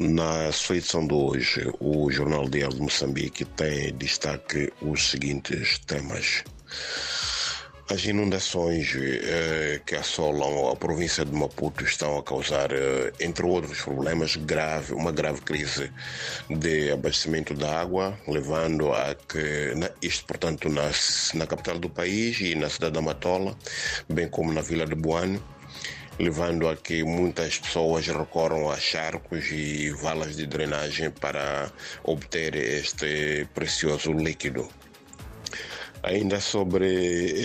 Na sua edição de hoje, o Jornal Diário de Moçambique tem destaque os seguintes temas. As inundações eh, que assolam a província de Maputo estão a causar, eh, entre outros problemas, grave, uma grave crise de abastecimento de água, levando a que, na, isto portanto na, na capital do país e na cidade da Matola, bem como na vila de Boane, levando a que muitas pessoas recorram a charcos e valas de drenagem para obter este precioso líquido. Ainda sobre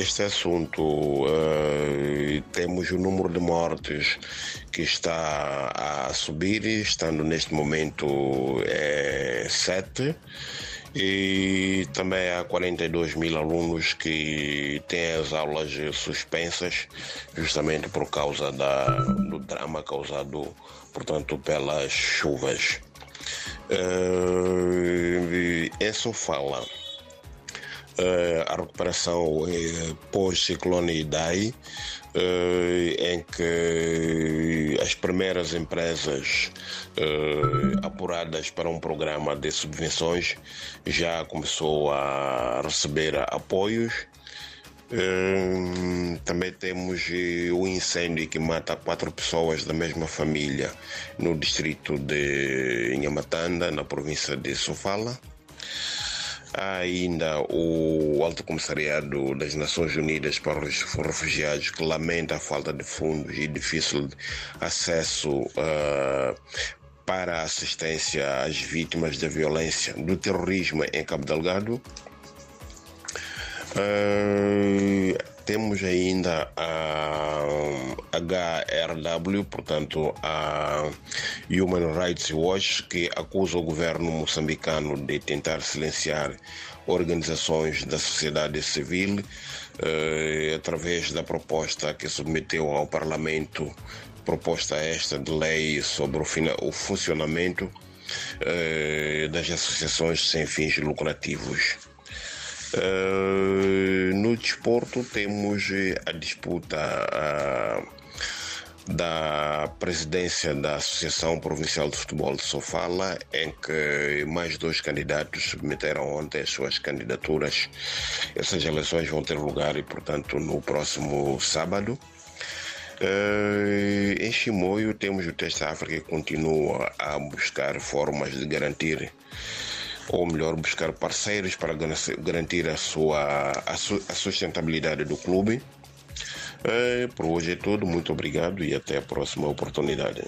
este assunto, uh, temos o número de mortes que está a subir, estando neste momento é 7 e também há 42 mil alunos que têm as aulas suspensas justamente por causa da, do drama causado, portanto, pelas chuvas. Uh, isso fala a recuperação uh, pós-ciclone Idai, uh, em que as primeiras empresas apuradas para um programa de subvenções já começou a receber apoios. também temos o incêndio que mata quatro pessoas da mesma família no distrito de Inhamatanda, na província de Sofala. Há ainda o Alto Comissariado das Nações Unidas para os Refugiados, que lamenta a falta de fundos e difícil acesso uh, para assistência às vítimas da violência do terrorismo em Cabo Delgado. Uh, temos ainda a HRW, portanto a Human Rights Watch, que acusa o governo moçambicano de tentar silenciar organizações da sociedade civil eh, através da proposta que submeteu ao Parlamento, proposta esta de lei sobre o, o funcionamento eh, das associações sem fins lucrativos. Uh, no desporto temos a disputa uh, da presidência da Associação Provincial de Futebol de Sofala, em que mais dois candidatos submeteram ontem as suas candidaturas. Essas eleições vão ter lugar e, portanto, no próximo sábado. Uh, em Chimoio temos o Teste África que continua a buscar formas de garantir ou melhor, buscar parceiros para garantir a sua a, su, a sustentabilidade do clube. É, por hoje é tudo, muito obrigado e até a próxima oportunidade.